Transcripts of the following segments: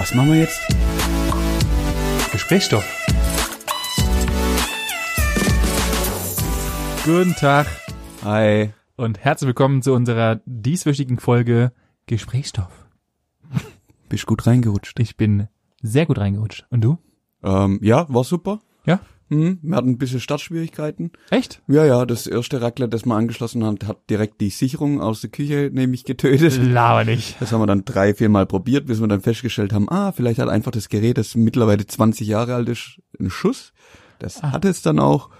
Was machen wir jetzt? Gesprächsstoff. Guten Tag Hi. und herzlich willkommen zu unserer dieswöchigen Folge Gesprächsstoff. Bist gut reingerutscht? Ich bin sehr gut reingerutscht. Und du? Ähm, ja, war super. Ja? Hm, wir hatten ein bisschen Startschwierigkeiten. Echt? Ja, ja, das erste Raclette, das wir angeschlossen haben, hat direkt die Sicherung aus der Küche nämlich getötet. Laber nicht. Das haben wir dann drei, vier Mal probiert, bis wir dann festgestellt haben, ah, vielleicht hat einfach das Gerät, das mittlerweile 20 Jahre alt ist, einen Schuss. Das Ah. hatte es dann auch.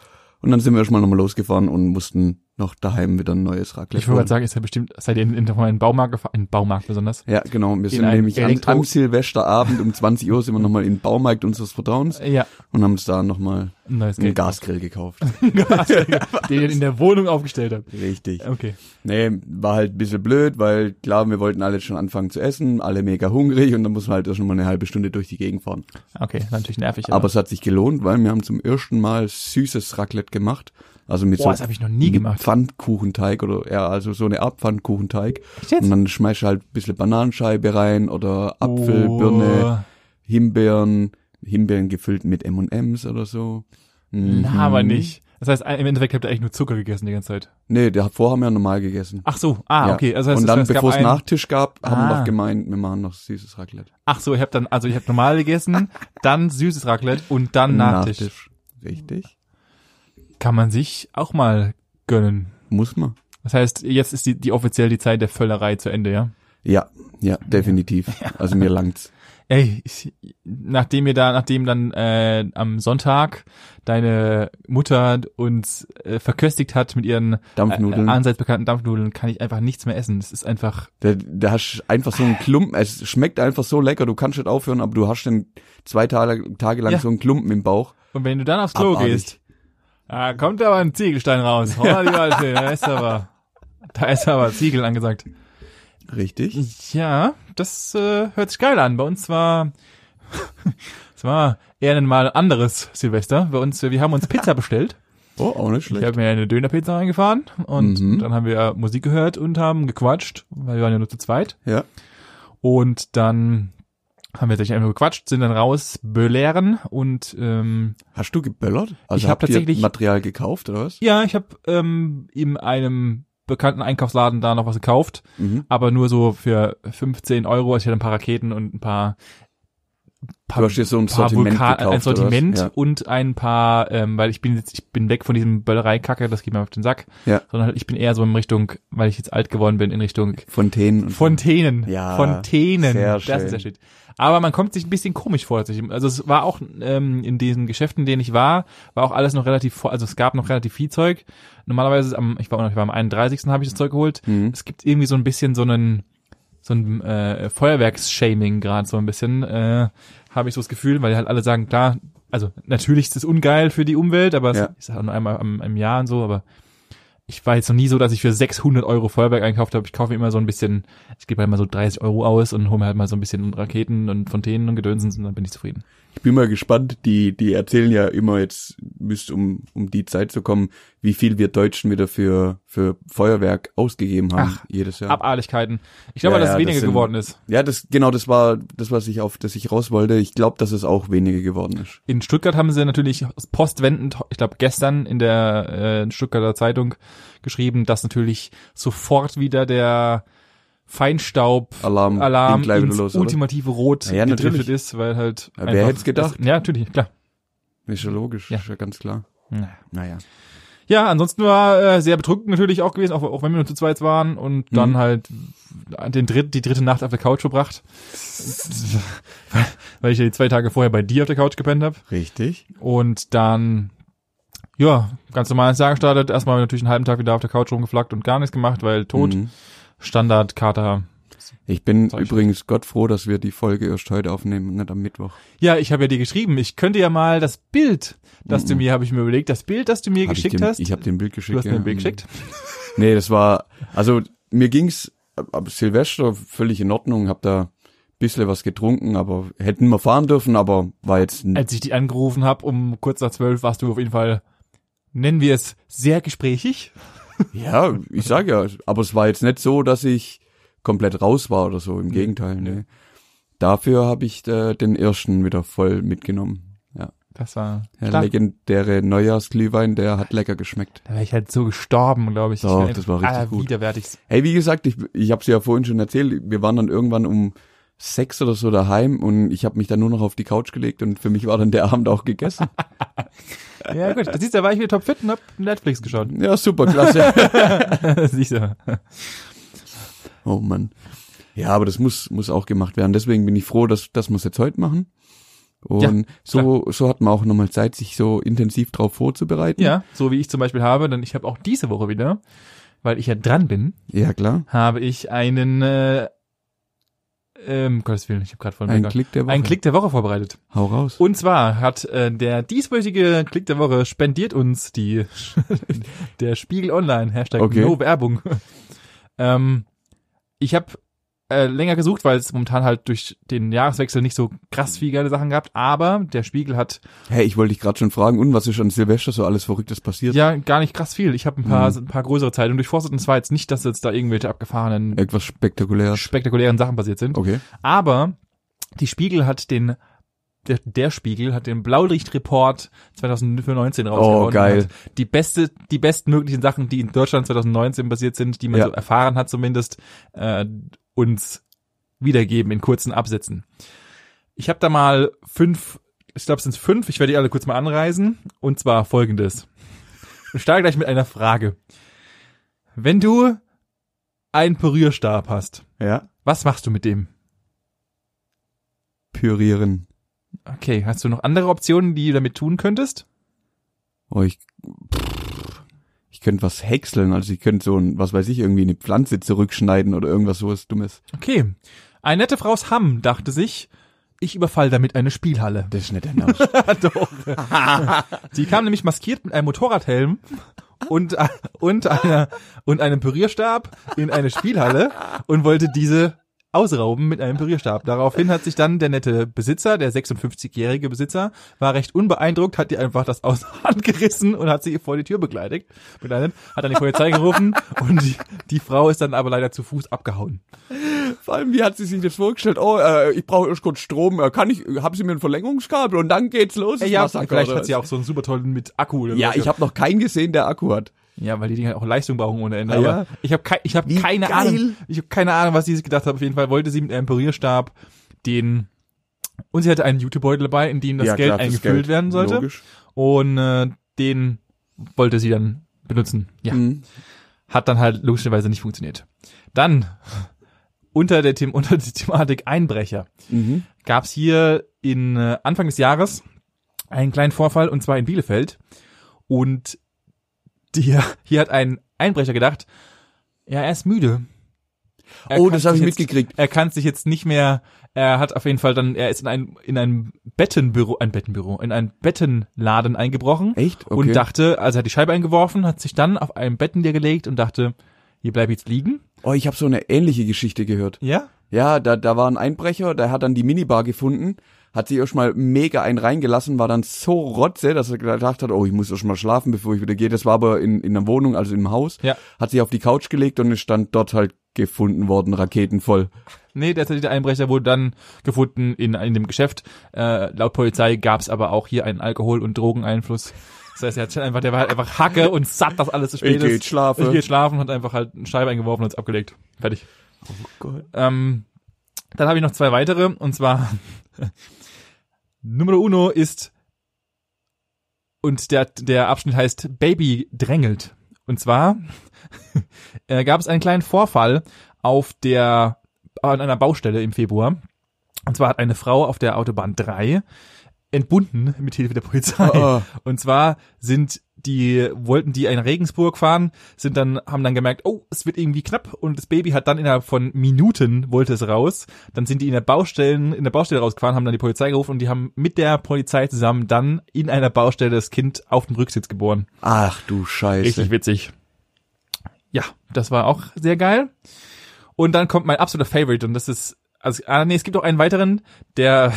Und dann sind wir erstmal nochmal losgefahren und mussten noch daheim wieder ein neues Raclette Ich wollte gerade sagen, ist ja bestimmt, seid ihr in, in, in Baumarkt gefahren? In Baumarkt besonders? Ja, genau. Wir sind nämlich am, am Silvesterabend um 20 Uhr sind wir nochmal in den Baumarkt unseres Vertrauens Ja, und haben uns da nochmal ein neues einen Geld. Gasgrill gekauft. Gas, den ihr in der Wohnung aufgestellt habt. Richtig. Okay. Nee, war halt ein bisschen blöd, weil klar, wir wollten alle schon anfangen zu essen, alle mega hungrig und dann muss man halt erst mal eine halbe Stunde durch die Gegend fahren. Okay, natürlich nervig. Aber es hat sich gelohnt, weil wir haben zum ersten Mal süßes Raclette gemacht. Also mit Boah, so das habe ich noch nie gemacht. Pfannkuchenteig oder ja, also so eine Art Pfannkuchenteig. Und dann schmeißt du halt ein bisschen Bananenscheibe rein oder Apfel, Birne, Himbeeren, Himbeeren gefüllt mit M&M's oder so. Mhm. Na, aber nicht. Das heißt, im Endeffekt habt ihr eigentlich nur Zucker gegessen die ganze Zeit. Nee, davor haben wir normal gegessen. Ach so, ah, Ja. okay. Also das heißt, und dann, bevor es Nachtisch gab, haben wir Ah. noch gemeint, wir machen noch süßes Raclette. Ach so, ich habe dann, also ich habe normal gegessen, dann süßes Raclette und dann Nachtisch. Richtig. Kann man sich auch mal gönnen. Muss man. Das heißt, jetzt ist die, die offiziell die Zeit der Völlerei zu Ende, ja? Ja, ja, definitiv. Also mir langt's. Ey, ich, nachdem ihr da, nachdem dann äh, am Sonntag deine Mutter uns äh, verköstigt hat mit ihren Dampfnudeln. äh, allseits bekannten Dampfnudeln, kann ich einfach nichts mehr essen. Es ist einfach, Da, da hast einfach so einen Klumpen, es schmeckt einfach so lecker, du kannst nicht aufhören, aber du hast dann zwei Tage, Tage lang Ja. so einen Klumpen im Bauch. und wenn du dann aufs Klo Abartig. gehst, da kommt aber ein Ziegelstein raus. Holla, die Alte, da ist aber, da ist aber Ziegel angesagt. Richtig? Ja, das äh, hört sich geil an. Bei uns war es war eher ein mal anderes Silvester. Bei uns, wir haben uns Pizza bestellt. Oh, auch nicht Ich schlecht. habe mir eine Dönerpizza reingefahren und Mhm. dann haben wir Musik gehört und haben gequatscht, weil wir waren ja nur zu zweit. Ja. Und dann haben wir tatsächlich einfach gequatscht, sind dann raus, belehren und ähm, Hast du geböllert? Also Ich hab habt ihr tatsächlich- Material gekauft, oder was? ja, ich habe ähm, in einem bekannten Einkaufsladen da noch was gekauft, Mhm. aber nur so für 15 Euro. Also ich hatte ein paar Raketen und ein paar Du hast dir so ein paar Sortiment Vulkan, gekauft, ein Sortiment was? und ein paar, ähm, weil ich bin jetzt, ich bin weg von diesem Böllerei-Kacke, das geht mir auf den Sack, Ja. sondern halt, ich bin eher so in Richtung, weil ich jetzt alt geworden bin, in Richtung Ja. Fontänen. Fontänen. Ja, Fontänen. sehr Das schön. ist der Shit. Aber man kommt sich ein bisschen komisch vor. Also es war auch ähm, in diesen Geschäften, in denen ich war, war auch alles noch relativ. Also es gab noch relativ viel Zeug. Normalerweise am, ich war, ich war am 31. habe ich das Zeug geholt. Mhm. Es gibt irgendwie so ein bisschen so einen so ein äh, Feuerwerksshaming gerade so ein bisschen, äh, habe ich so das Gefühl, weil halt alle sagen, klar, also natürlich ist es ungeil für die Umwelt, aber Ja. es ist halt nur einmal am, im Jahr und so, aber ich war jetzt noch nie so, dass ich für 600 Euro Feuerwerk einkauft habe. Ich kaufe mir immer so ein bisschen, ich gebe halt mal so 30 Euro aus und hole mir halt mal so ein bisschen Raketen und Fontänen und Gedönsens und dann bin ich zufrieden. Ich bin mal gespannt, die, die erzählen ja immer jetzt, müsst um, um die Zeit zu kommen, wie viel wir Deutschen wieder für, für Feuerwerk ausgegeben haben, Ach, jedes Jahr. Abartigkeiten. Ich glaube, Ja, dass es weniger das sind- geworden ist. Ja, das, genau, das war das, was ich auf, das ich raus wollte. Ich glaube, dass es auch weniger geworden ist. In Stuttgart haben sie natürlich postwendend, ich glaube gestern in der äh, Stuttgarter Zeitung geschrieben, dass natürlich sofort wieder der Feinstaub Alarm, Alarm gleich ins los, ultimative Rot Ja, ja, gedriftet natürlich. ist, weil halt Ja, wer einfach hätt's gedacht? Das, ja, natürlich, klar. Ist ja logisch, Ja. ist ja ganz klar. Ja. Naja. Ja, ansonsten war äh, sehr bedrückend natürlich auch gewesen, auch, auch wenn wir nur zu zweit waren und dann Mhm. halt den dritt, die dritte Nacht auf der Couch verbracht, weil, weil ich ja die zwei Tage vorher bei dir auf der Couch gepennt habe Richtig. und dann ja ganz normal ins Jahr gestartet. Erstmal natürlich einen halben Tag wieder auf der Couch rumgeflackt und gar nichts gemacht, weil tot. Mhm. Standard Kater. Ich bin ich. übrigens Gott froh, dass wir die Folge erst heute aufnehmen nicht am Mittwoch. Ja, ich habe ja dir geschrieben, ich könnte ja mal das Bild, das du Mhm. mir, habe ich mir überlegt, das Bild, das du mir Hab ich geschickt dem, hast. Ich habe den Bild geschickt. du hast mir ja. ein Bild geschickt. Nee, das war, also mir ging's ab Silvester völlig in Ordnung, hab da bisschen was getrunken, aber hätten wir fahren dürfen, aber war jetzt Als ich dich angerufen habe, um kurz nach zwölf, warst du auf jeden Fall, nennen wir es, sehr gesprächig. Ja, ich sag ja, aber es war jetzt nicht so, dass ich komplett raus war oder so, im Gegenteil, nee. nee. dafür habe ich äh, den ersten wieder voll mitgenommen. Ja, Das war der stark. legendäre Neujahrsglühwein, der hat lecker geschmeckt. Da wäre ich halt so gestorben, glaube ich. Doch, ich das war richtig ah, gut. Widerwärtig. Hey, wie gesagt, ich, ich habe es ja vorhin schon erzählt, wir waren dann irgendwann um sechs oder so daheim und ich habe mich dann nur noch auf die Couch gelegt und für mich war dann der Abend auch gegessen. Ja gut, da siehst du, da war ich wieder topfit und hab Netflix geschaut. ja, super, klasse. siehst du. oh Mann. Ja, aber das muss, muss auch gemacht werden. Deswegen bin ich froh, dass, dass wir es jetzt heute machen. Und Ja, so, so hat man auch nochmal Zeit, sich so intensiv drauf vorzubereiten. Ja, so wie ich zum Beispiel habe, denn ich habe auch diese Woche wieder, weil ich ja dran bin, Ja, klar. habe ich einen, äh, ähm, Gottes Willen, ich habe gerade voll Ein Klick der Woche. einen Klick der Woche vorbereitet. Hau raus. Und zwar hat äh, der dieswöchige Klick der Woche spendiert uns die der Spiegel Online Hashtag Okay. No Werbung. ähm, ich habe äh, länger gesucht, weil es momentan halt durch den Jahreswechsel nicht so krass viele geile Sachen gab, aber der Spiegel hat Hey, ich wollte dich gerade schon fragen, und was ist an Silvester so alles Verrücktes passiert? ja gar nicht krass viel. Ich habe ein paar Mhm. ein paar größere Zeitungen durchforstet und zwar jetzt nicht, dass jetzt da irgendwelche abgefahrenen Irgendwas Spektakuläres. spektakulären Sachen passiert sind. Okay. Aber die Spiegel hat den der, der Spiegel hat den Blaulichtreport 2019 rausgehauen. Oh, geil. Die beste, die bestmöglichen Sachen, die in Deutschland 2019 passiert sind, die man Ja. so erfahren hat zumindest, äh, uns wiedergeben in kurzen Absätzen. Ich habe da mal fünf, ich glaube es sind fünf, ich werde die alle kurz mal anreisen. Und zwar folgendes. Ich starte gleich mit einer Frage. Wenn du einen Pürierstab hast, Ja. was machst du mit dem? Pürieren. Okay, hast du noch andere Optionen, die du damit tun könntest? Oh, ich, pff, ich könnte was häckseln, also ich könnte so ein, was weiß ich, irgendwie eine Pflanze zurückschneiden oder irgendwas sowas Dummes. Okay. Eine nette Frau aus Hamm dachte sich, ich überfall damit eine Spielhalle. Das ist nicht der Name. Doch. Sie kam nämlich maskiert mit einem Motorradhelm und, und, einer, und einem Pürierstab in eine Spielhalle und wollte diese ausrauben mit einem Pürierstab. Daraufhin hat sich dann der nette Besitzer, der 56-jährige Besitzer, war recht unbeeindruckt, hat ihr einfach das aus der Hand gerissen und hat sie vor die Tür begleitet, begleitet hat dann die Polizei gerufen und die, die Frau ist dann aber leider zu Fuß abgehauen. Vor allem, wie hat sie sich das vorgestellt? Oh, äh, ich brauche kurz Strom. Äh, kann ich, haben Sie mir ein Verlängerungskabel und dann geht's los? das ja, Massaker, vielleicht hat sie auch so einen super tollen mit Akku Ja, ich habe noch keinen gesehen, der Akku hat. Ja, weil die Dinger auch Leistung brauchen ohne Ende. Ah, aber ja? ich habe kei ich hab Wie keine geil. Ahnung. Ich habe keine Ahnung, was sie sich gedacht hat. Auf jeden Fall wollte sie mit einem Pürierstab den und sie hatte einen Jutebeutel dabei, in dem das ja, Geld klar, eingefüllt Geld. werden sollte. Logisch. Und äh, den wollte sie dann benutzen. Ja, Mhm. hat dann halt logischerweise nicht funktioniert. Dann unter der, The unter der Thematik Einbrecher Mhm. gab es hier in äh, Anfang des Jahres einen kleinen Vorfall und zwar in Bielefeld und die, hier hat ein Einbrecher gedacht, ja, er ist müde. Er Oh, das habe ich jetzt- mitgekriegt. Er kann sich jetzt nicht mehr, er hat auf jeden Fall dann, er ist in ein, in ein Bettenbüro, ein Bettenbüro, in einen Bettenladen eingebrochen Echt? Okay. und dachte, also hat die Scheibe eingeworfen, hat sich dann auf einem Betten gelegt und dachte, hier bleib ich jetzt liegen. oh, ich habe so eine ähnliche Geschichte gehört. Ja? Ja, da, da war ein Einbrecher, der hat dann die Minibar gefunden, hat sich erstmal mega einen reingelassen, war dann so rotze, dass er gedacht hat, oh, ich muss erstmal schlafen, bevor ich wieder gehe. Das war aber in, in einer Wohnung, also im Haus. Ja. Hat sich auf die Couch gelegt und ist dann dort halt gefunden worden, raketenvoll. Nee, der tatsächliche Einbrecher wurde dann gefunden in, in dem Geschäft. Äh, laut Polizei gab es aber auch hier einen Alkohol- und Drogeneinfluss. Das heißt, er hat einfach, der war halt einfach Hacke und satt, dass alles zu spät Ich ist. geh schlafen. Ich geh schlafen, hat einfach halt eine Scheibe eingeworfen und ist abgelegt. Fertig. Oh Gott. Ähm, dann habe ich noch zwei weitere und zwar Numero uno ist und der der Abschnitt heißt Baby drängelt. Und zwar äh, gab es einen kleinen Vorfall auf der an einer Baustelle im Februar. Und zwar hat eine Frau auf der Autobahn 3 entbunden mit Hilfe der Polizei. Oh, Und zwar sind die, wollten die in Regensburg fahren, sind dann, haben dann gemerkt, oh, es wird irgendwie knapp und das Baby hat dann innerhalb von Minuten wollte es raus. Dann sind die in der Baustellen, in der Baustelle rausgefahren, haben dann die Polizei gerufen und die haben mit der Polizei zusammen dann in einer Baustelle das Kind auf dem Rücksitz geboren. Ach du Scheiße. Richtig witzig. Ja, das war auch sehr geil. Und dann kommt mein absoluter Favorite und das ist, also, ah, nee, es gibt auch einen weiteren, der,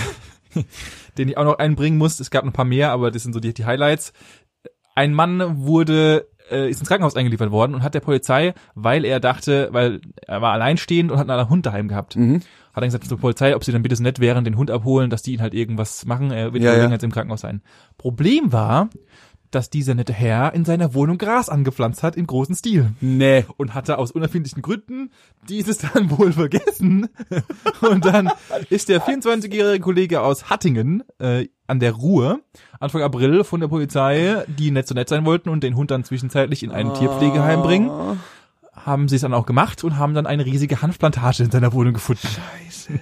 den ich auch noch einbringen muss. Es gab ein paar mehr, aber das sind so die, die Highlights. Ein Mann wurde äh, ist ins Krankenhaus eingeliefert worden und hat der Polizei, weil er dachte, weil er war alleinstehend und hat einen Hund daheim gehabt, Mhm. hat er gesagt zur Polizei, ob sie dann bitte so nett wären, den Hund abholen, dass die ihn halt irgendwas machen. Er wird Ja, ja, ja. jetzt im Krankenhaus sein. Problem war, dass dieser nette Herr in seiner Wohnung Gras angepflanzt hat im großen Stil Nee. und hatte aus unerfindlichen Gründen dieses dann wohl vergessen. Und dann ist der 24-jährige Kollege aus Hattingen äh, an der Ruhr Anfang April von der Polizei, die nett so nett sein wollten und den Hund dann zwischenzeitlich in ein Tierpflegeheim bringen, Ah, haben sie es dann auch gemacht und haben dann eine riesige Hanfplantage in seiner Wohnung gefunden. Scheiße.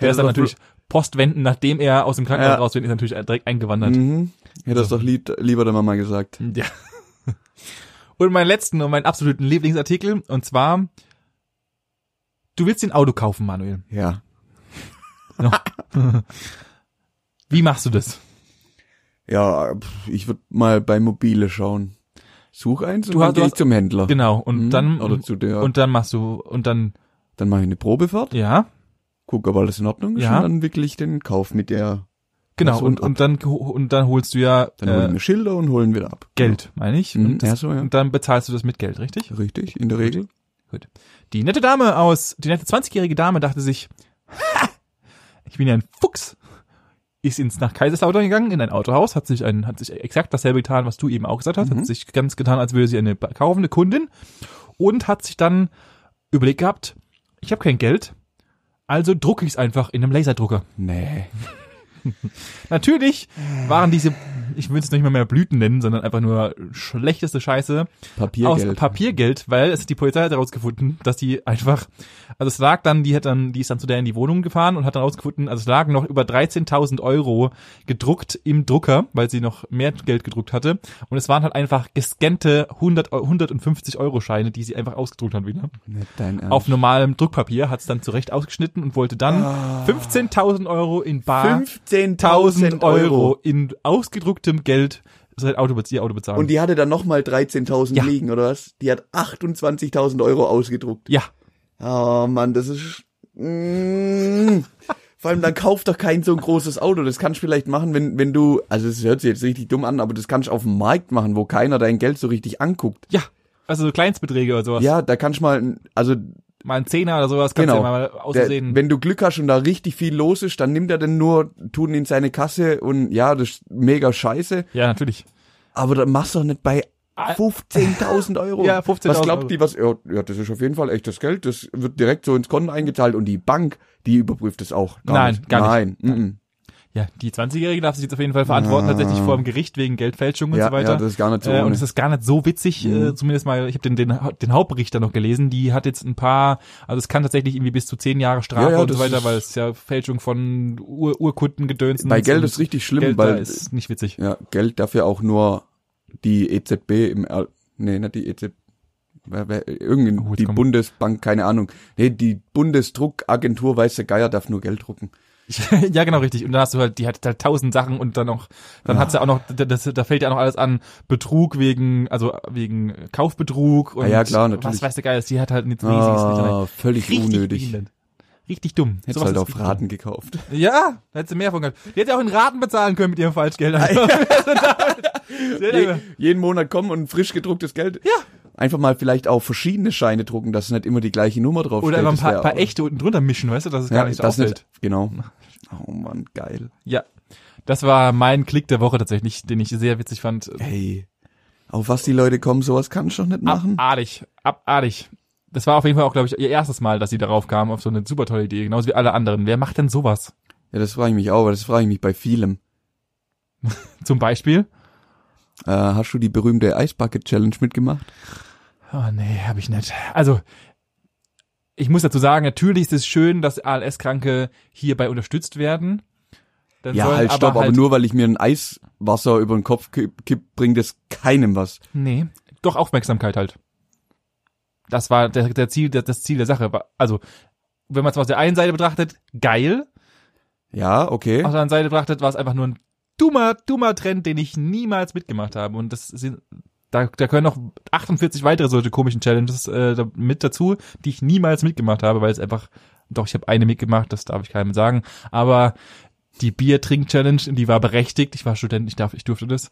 Der ist dann natürlich postwendend, nachdem er aus dem Krankenhaus Ja. raus ist, natürlich direkt eingewandert. Mhm. Hätte das doch lieb, lieber der Mama gesagt. Ja. Und meinen letzten und meinen absoluten Lieblingsartikel, und zwar, du willst dir ein Auto kaufen, Manuel. Ja. Wie machst du das? Ja, ich würde mal bei Mobile schauen. Such eins und Du dann hast- gehe ich hast- zum Händler. Genau, und Mhm. dann, Oder zu der. und dann machst du, und dann, dann mache ich eine Probefahrt, ja, guck, ob alles in Ordnung ist Ja. und dann wickle ich den Kauf mit der. genau, und, ab. und dann, und dann holst du ja Dann äh, mir Schilder und holen wieder ab. Geld, meine ich. Mhm, Und, das, ja, so, ja. und dann bezahlst du das mit Geld, richtig? Richtig, in der Regel. Gut. Die nette Dame aus, die nette 20-jährige Dame dachte sich, ha, ich bin ja ein Fuchs. Ist ins nach Kaiserslautern gegangen, in ein Autohaus, hat sich ein, hat sich exakt dasselbe getan, was du eben auch gesagt hast, Mhm. hat sich ganz getan, als würde sie eine kaufende Kundin und hat sich dann überlegt gehabt, ich habe kein Geld, also drucke ich es einfach in einem Laserdrucker. Nee. Natürlich waren diese, ich will es nicht mal mehr Blüten nennen, sondern einfach nur schlechteste Scheiße Papiergeld. aus Papiergeld, weil es die Polizei hat herausgefunden, dass die einfach, also es lag dann, die hat dann, die ist dann zu der in die Wohnung gefahren und hat dann herausgefunden, also es lagen noch über 13.000 Euro gedruckt im Drucker, weil sie noch mehr Geld gedruckt hatte und es waren halt einfach gescannte 100, Eu- 150 Euro Scheine, die sie einfach ausgedruckt hat wieder. Auf normalem Druckpapier hat es dann zurecht ausgeschnitten und wollte dann Ah. 15.000 Euro in bar 15.000 1000 Euro in ausgedrucktem Geld sein Auto, ihr Auto bezahlen. Und die hatte dann nochmal 13.000 Ja. liegen, oder was? Die hat 28.000 Euro ausgedruckt. ja, Oh Mann, das ist... Mm. Vor allem, dann kauf doch kein so ein großes Auto. Das kannst du vielleicht machen, wenn, wenn du... Also es hört sich jetzt richtig dumm an, aber das kannst du auf dem Markt machen, wo keiner dein Geld so richtig anguckt. ja, also so Kleinstbeträge oder sowas. Ja, da kannst du mal... Also Mal ein Zehner oder sowas kannst Genau. du ja mal aussehen. wenn du Glück hast und da richtig viel los ist, dann nimmt er den nur, tun in seine Kasse und ja, das ist mega scheiße. ja, natürlich. Aber dann machst du doch nicht bei 15.000 Euro. Ja, 15.000 Was glaubt Euro. die, was, ja, das ist auf jeden Fall echtes Geld. Das wird direkt so ins Konto eingezahlt und die Bank, die überprüft es auch. Gar Nein, nicht. gar nicht. Nein, mhm. Ja, die 20-Jährige darf sich jetzt auf jeden Fall verantworten, Ah. tatsächlich vor dem Gericht wegen Geldfälschung und Ja, so weiter. ja, das ist gar nicht so äh, und es ist gar nicht so witzig, Mhm. äh, zumindest mal, ich habe den, den, den Hauptrichter noch gelesen, die hat jetzt ein paar, also es kann tatsächlich irgendwie bis zu zehn Jahre Strafe Ja, ja, und so weiter, weil es ja Fälschung von Ur Urkunden gedöns Bei Geld ist richtig schlimm, Geld da weil ist nicht witzig. ja, Geld dafür auch nur die EZB im, nee, nicht die EZB, wer, wer, irgendein, Oh, die kommt- Bundesbank, keine Ahnung. Nee, die Bundesdruckagentur, weiß der Geier, darf nur Geld drucken. ja, genau, richtig. Und dann hast du halt, die hat halt tausend Sachen und dann noch, dann hat sie auch noch, das, da fällt ja auch noch alles an, Betrug wegen, also wegen Kaufbetrug und Ah ja, klar, natürlich. was weiß der Geil ist, die hat halt nichts riesiges. Ah, völlig Richtig unnötig. behindert. Richtig dumm. Hättest Sowas halt auf Raten gekauft. dumm. Ja, da hätte sie mehr von gehabt. Die hätte auch in Raten bezahlen können mit ihrem Falschgeld. Hätte- Je, jeden Monat kommen und frisch gedrucktes Geld. Ja. Einfach mal vielleicht auch verschiedene Scheine drucken, dass nicht immer die gleiche Nummer drauf Oder steht. einfach ein paar, paar echte unten drunter mischen, weißt du, dass es ja, gar nicht so das auffällt. nicht, genau. Oh Mann, geil. Ja. Das war mein Klick der Woche tatsächlich, den ich sehr witzig fand. Hey, auf was die Leute kommen, sowas kannst du doch nicht machen. Abartig, abartig. Das war auf jeden Fall auch, glaube ich, ihr erstes Mal, dass sie darauf kamen, auf so eine super tolle Idee, genauso wie alle anderen. Wer macht denn sowas? Ja, das frage ich mich auch, aber das frage ich mich bei vielem. Zum Beispiel? Äh, hast du die berühmte Ice Bucket Challenge mitgemacht? Oh nee, habe ich nicht. Also, ich muss dazu sagen, natürlich ist es schön, dass ALS-Kranke hierbei unterstützt werden. Dann Ja, halt, stopp, aber, halt, nur weil ich mir ein Eiswasser über den Kopf kipp, kipp bringt es keinem was. Nee, doch Aufmerksamkeit halt. Das war der, der Ziel, der, das Ziel der Sache. Also, wenn man es aus der einen Seite betrachtet, geil. Ja, okay. Auf der anderen Seite betrachtet, war es einfach nur ein dummer, dummer Trend, den ich niemals mitgemacht habe. Und das sind, da, da können noch 48 weitere solche komischen Challenges äh, mit dazu, die ich niemals mitgemacht habe, weil es einfach, doch, ich habe eine mitgemacht, das darf ich keinem sagen. Aber die Bier-Trink-Challenge, die war berechtigt. Ich war Student, ich darf, ich durfte das.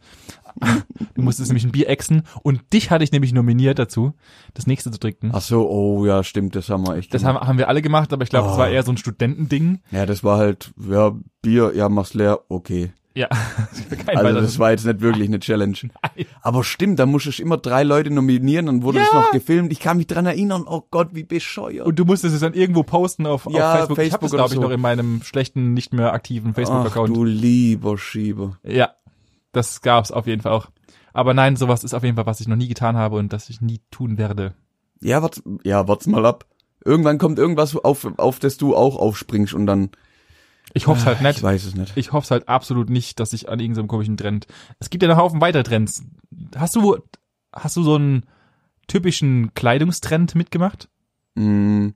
Du musstest nämlich ein Bier exen und dich hatte ich nämlich nominiert dazu, das nächste zu trinken. Ach so, oh ja, stimmt, das haben wir echt Das gemacht. haben, haben wir alle gemacht, aber ich glaube, es Oh. war eher so ein Studentending. Ja, das war halt, ja, Bier, ja, mach's leer, okay. Ja, kein Also das war jetzt nicht wirklich eine Challenge. Nein. Aber stimmt, da musstest du immer drei Leute nominieren, dann wurde Ja. das noch gefilmt. Ich kann mich dran erinnern, oh Gott, wie bescheuert. Und du musstest es dann irgendwo posten auf, Ja, auf Facebook. Ich habe Facebook das, oder glaube ich, so. noch in meinem schlechten, nicht mehr aktiven Facebook-Account. du lieber Schieber. Ja, das gab's auf jeden Fall auch. Aber nein, sowas ist auf jeden Fall, was ich noch nie getan habe und das ich nie tun werde. Ja, wart, ja, wart's mal ab. Irgendwann kommt irgendwas auf, auf das du auch aufspringst und dann, Ich hoffe halt ich nicht. weiß es nicht. Ich hoffe halt absolut nicht, dass ich an irgendeinem komischen Trend. Es gibt ja noch Haufen weitere Trends. Hast du, hast du so einen typischen Kleidungstrend mitgemacht? Mm,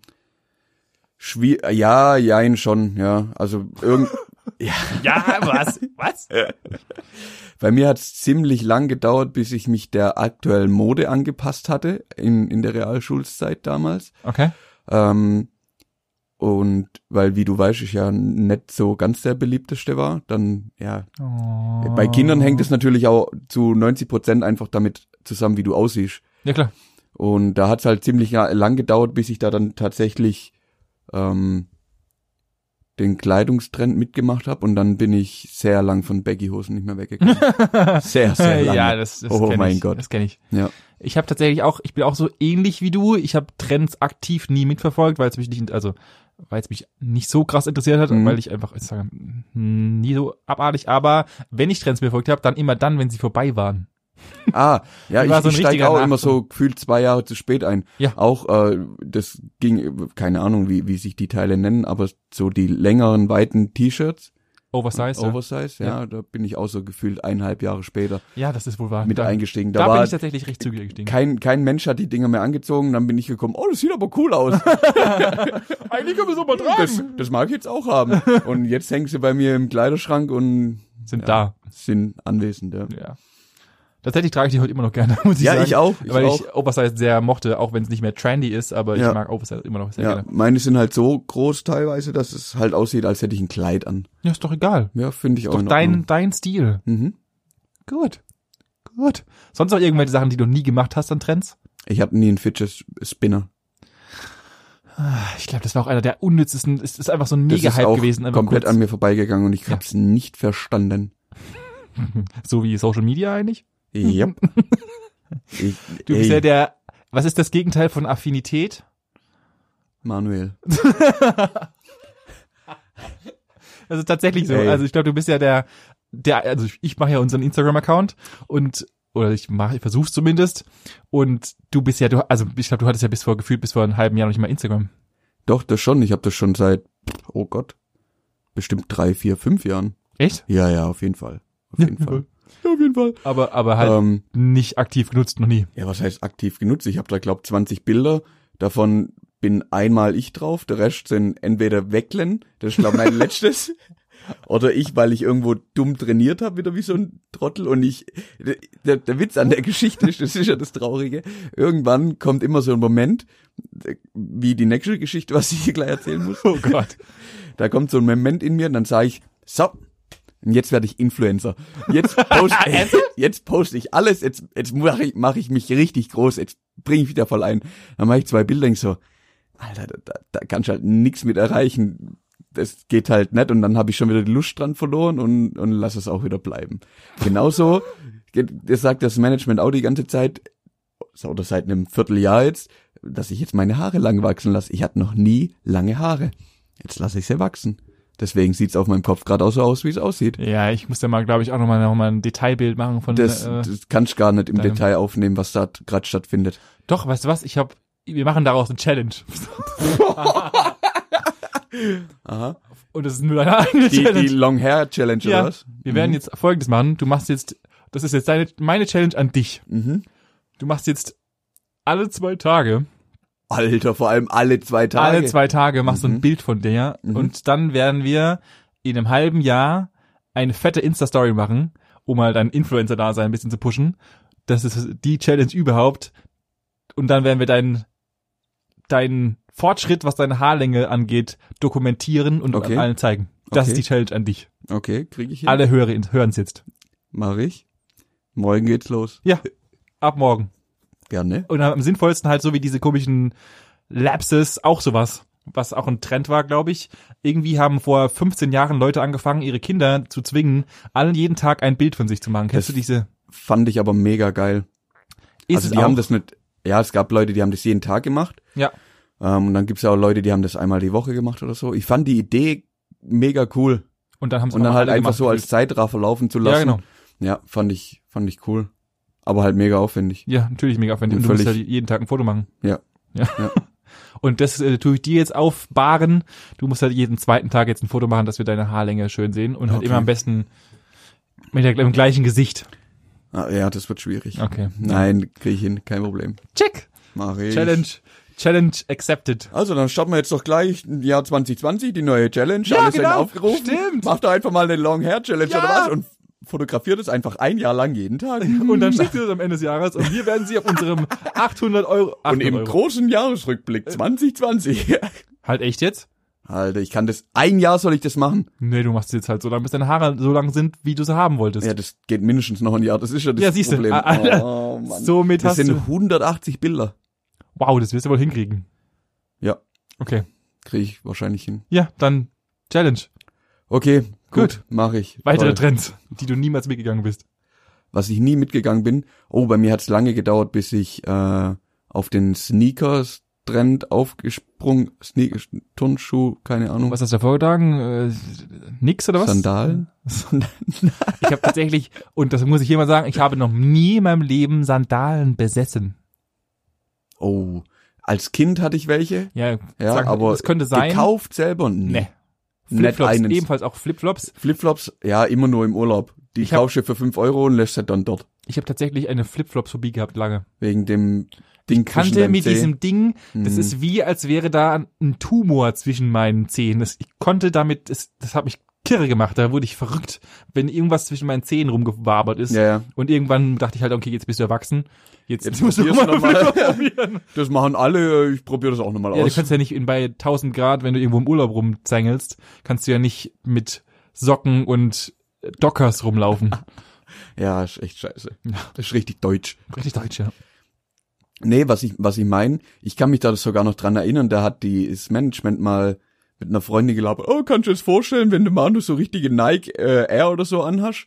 schwier ja, jein schon, ja. Also irgend, Ja, was? Was? bei mir hat's ziemlich lang gedauert, bis ich mich der aktuellen Mode angepasst hatte in, in der Realschulzeit damals. Okay. Ähm, und weil, wie du weißt, ich ja nicht so ganz der beliebteste war, dann, ja, Oh. bei Kindern hängt es natürlich auch zu 90 Prozent einfach damit zusammen, wie du aussiehst. Ja klar. Und da hat's halt ziemlich la- lang gedauert, bis ich da dann tatsächlich ähm, den Kleidungstrend mitgemacht habe und dann bin ich sehr lang von Baggy-Hosen nicht mehr weggekommen. sehr, sehr lange. Ja, das, das Oh mein ich. Gott. Das kenne ich. Ja. Ich habe tatsächlich auch, ich bin auch so ähnlich wie du. Ich habe Trends aktiv nie mitverfolgt, weil es mich nicht, also weil es mich nicht so krass interessiert hat, Mhm. weil ich einfach, ich sage, hm, nie so abartig. Aber wenn ich Trends verfolgt habe, dann immer dann, wenn sie vorbei waren. Ah, ja, ich, so ich steige auch immer so gefühlt zwei Jahre zu spät ein. Ja. Auch, äh, das ging, keine Ahnung, wie, wie sich die Teile nennen, aber so die längeren, weiten T-Shirts, Oversize. ja. Oversize, ja, da bin ich auch so gefühlt eineinhalb Jahre später ja, das ist wohl wahr. mit da, eingestiegen. da Da, bin war ich tatsächlich recht zügig gestiegen. kein, kein Mensch hat die Dinger mehr angezogen, dann bin ich gekommen, oh, das sieht aber cool aus. Eigentlich können wir so mal das, das mag ich jetzt auch haben. Und jetzt hängen sie bei mir im Kleiderschrank und Sind ja, da. sind anwesend, ja. Ja. Tatsächlich trage ich die heute immer noch gerne, muss ich Ja, sagen. ich auch, ich weil auch. ich Oversize sehr mochte, auch wenn es nicht mehr trendy ist, aber Ja. ich mag Oversize immer noch sehr Ja, gerne. meine sind halt so groß teilweise, dass es halt aussieht, als hätte ich ein Kleid an. Ja, ist doch egal. Ja, finde ich auch Doch in dein, Ordnung. dein Stil. Mhm. Gut. Gut. Sonst noch irgendwelche Sachen, die du nie gemacht hast an Trends? Ich habe nie einen Fidget Spinner. Ich glaube, das war auch einer der unnützesten. Es ist einfach so ein ist Mega-Hype gewesen. Einfach komplett kurz. an mir vorbeigegangen und ich Ja. hab's nicht verstanden. So wie Social Media eigentlich. Yep. ich, Du ey, bist ja der, was ist das Gegenteil von Affinität? Manuel. Also tatsächlich so. Ey. Also ich glaube, du bist ja der, der, also ich- ich mache ja unseren Instagram-Account und oder ich mache, ich versuch's zumindest. Und du bist ja, du, also ich glaube, du hattest ja bis vor gefühlt bis vor einem halben Jahr noch nicht mal Instagram. Doch, das schon. Ich habe das schon seit, oh Gott, bestimmt drei, vier, fünf Jahren. Echt? Ja, ja, auf jeden Fall. Auf jeden Fall. Ja, auf jeden Fall. Aber, aber halt Ähm, nicht aktiv genutzt, noch nie. ja, was heißt aktiv genutzt? Ich habe da, glaub 20 Bilder. Davon bin einmal ich drauf. Der Rest sind entweder Wecklen, das ist, glaub mein letztes. Oder ich, weil ich irgendwo dumm trainiert habe, wieder wie so ein Trottel. Und ich, der, der Witz an der Geschichte ist, das ist ja das Traurige, irgendwann kommt immer so ein Moment, wie die nächste Geschichte, was ich hier gleich erzählen muss. Oh Gott. Da kommt so ein Moment in mir und dann sage ich, so, und jetzt werde ich Influencer. Jetzt poste, jetzt poste ich alles, jetzt, jetzt mache ich, mach ich mich richtig groß, jetzt bringe ich wieder voll ein. Dann mache ich zwei Bilder und so, Alter, da, da, da kannst du halt nichts mit erreichen. Das geht halt nicht und dann habe ich schon wieder die Lust dran verloren und, und lass es auch wieder bleiben. Genauso, das sagt das Management auch die ganze Zeit, oder seit einem Vierteljahr jetzt, dass ich jetzt meine Haare lang wachsen lasse. Ich hatte noch nie lange Haare. Jetzt lasse ich sie wachsen. Deswegen sieht's auf meinem Kopf gerade auch so aus, wie es aussieht. Ja, ich muss da mal, glaube ich, auch nochmal noch mal ein Detailbild machen von Das, äh, das kannst du gar nicht im deinem- Detail aufnehmen, was da gerade stattfindet. Doch, weißt du was? Ich hab, wir machen daraus eine Challenge. Aha. Und das ist nur deine eigene Die, Challenge. die Long Hair Challenge ja, oder was? wir werden jetzt folgendes machen. Du machst jetzt, das ist jetzt deine, meine Challenge an dich. Mhm. Du machst jetzt alle zwei Tage, Alter, vor allem alle zwei Tage. alle zwei Tage machst du Mhm. ein Bild von dir Mhm. und dann werden wir in einem halben Jahr eine fette Insta-Story machen, um halt dein Influencer-Dasein ein bisschen zu pushen. Das ist die Challenge überhaupt. Und dann werden wir deinen deinen Fortschritt, was deine Haarlänge angeht, dokumentieren und Okay. allen zeigen. Das Okay. ist die Challenge an dich. Okay, kriege ich hin. Alle hören es jetzt. Mach ich. Morgen geht's los. Ja, ab morgen. Gerne. Und am sinnvollsten halt so wie diese komischen Lapses, auch sowas, was auch ein Trend war, glaube ich. Irgendwie haben vor 15 Jahren Leute angefangen, ihre Kinder zu zwingen, allen jeden Tag ein Bild von sich zu machen. Kennst Das du diese? Fand ich aber mega geil. Ist also es die auch? haben das mit, ja, es gab Leute, die haben das jeden Tag gemacht. Ja. Ähm, und dann gibt's ja auch Leute, die haben das einmal die Woche gemacht oder so. Ich fand die Idee mega cool. Und dann haben sie Und dann halt einfach so als Zeitraffer laufen zu Ja, lassen. genau. Ja, fand ich, fand ich cool. Aber halt mega aufwendig. Ja, natürlich mega aufwendig. Und du musst halt jeden Tag ein Foto machen. Ja. Ja. Ja. Und das äh, tue ich dir jetzt aufbahren. Du musst halt jeden zweiten Tag jetzt ein Foto machen, dass wir deine Haarlänge schön sehen. Und halt Okay. immer am besten mit der, im gleichen Gesicht. Ah, ja, das wird schwierig. Okay. Nein, krieg ich hin, kein Problem. Check. Mach ich. Challenge. Challenge accepted. Also, dann starten wir jetzt doch gleich im Jahr 2020, die neue Challenge. Ja, Alle sind genau. aufgerufen. Stimmt. Macht doch einfach mal eine Long Hair Challenge Ja. oder was und fotografiert es einfach ein Jahr lang jeden Tag. Und dann schickt ihr das am Ende des Jahres und wir werden sie auf unserem 800 Euro, 800 Und im Euro. großen Jahresrückblick 2020. Halt echt jetzt? Alter, ich kann das, ein Jahr soll ich das machen? Nee, du machst es jetzt halt so lange, bis deine Haare so lang sind, wie du sie haben wolltest. Ja, das geht mindestens noch ein Jahr, das ist ja das Ja, siehst du. Problem. Ah, ah, Oh, Mann. Somit das hast sind du. 180 Bilder. Wow, das wirst du wohl hinkriegen. Ja, Okay. kriege ich wahrscheinlich hin. Ja, dann Challenge. Okay, gut, mache ich. Weitere Toll. Trends, die du niemals mitgegangen bist. Was ich nie mitgegangen bin. Oh, bei mir hat es lange gedauert, bis ich äh, auf den Sneakers-Trend aufgesprungen, Sne Turnschuh, keine Ahnung. Was hast du da vorgetragen? Äh, nix oder was? Sandalen? Ich habe tatsächlich, und das muss ich hier mal sagen, ich habe noch nie in meinem Leben Sandalen besessen. Oh, als Kind hatte ich welche. Ja, Ja, sag, aber es könnte sein. gekauft selber? Nee. Nee. Flipflops, ebenfalls auch Flipflops. Flipflops, ja, immer nur im Urlaub. Die Ich kaufst du für 5 Euro und lässt sie dann dort. Ich habe tatsächlich eine Flipflops-Phobie gehabt lange. Wegen dem Ding zwischen Kannte mit Zeh. diesem Ding, das Mhm. ist wie, als wäre da ein Tumor zwischen meinen Zehen. Das, ich konnte damit, das, das hat mich kirre gemacht, da wurde ich verrückt, wenn irgendwas zwischen meinen Zehen rumgewabert ist. Ja, ja. Und irgendwann dachte ich halt, okay, jetzt bist du erwachsen. Jetzt, Jetzt musst du mal noch mal. Probieren. Das machen alle, ich probiere das auch nochmal Ja, du aus. kannst ja nicht in bei 1000 Grad, wenn du irgendwo im Urlaub rumzängelst, kannst du ja nicht mit Socken und Dockers rumlaufen. Ja, ist echt scheiße. Das ist richtig deutsch. Richtig deutsch, ja. Nee, was ich, was ich meine, ich kann mich da sogar noch dran erinnern, da hat die, das Management mal mit einer Freundin gelabert, oh, kannst du dir das vorstellen, wenn du mal so richtige Nike äh, Air oder so anhast?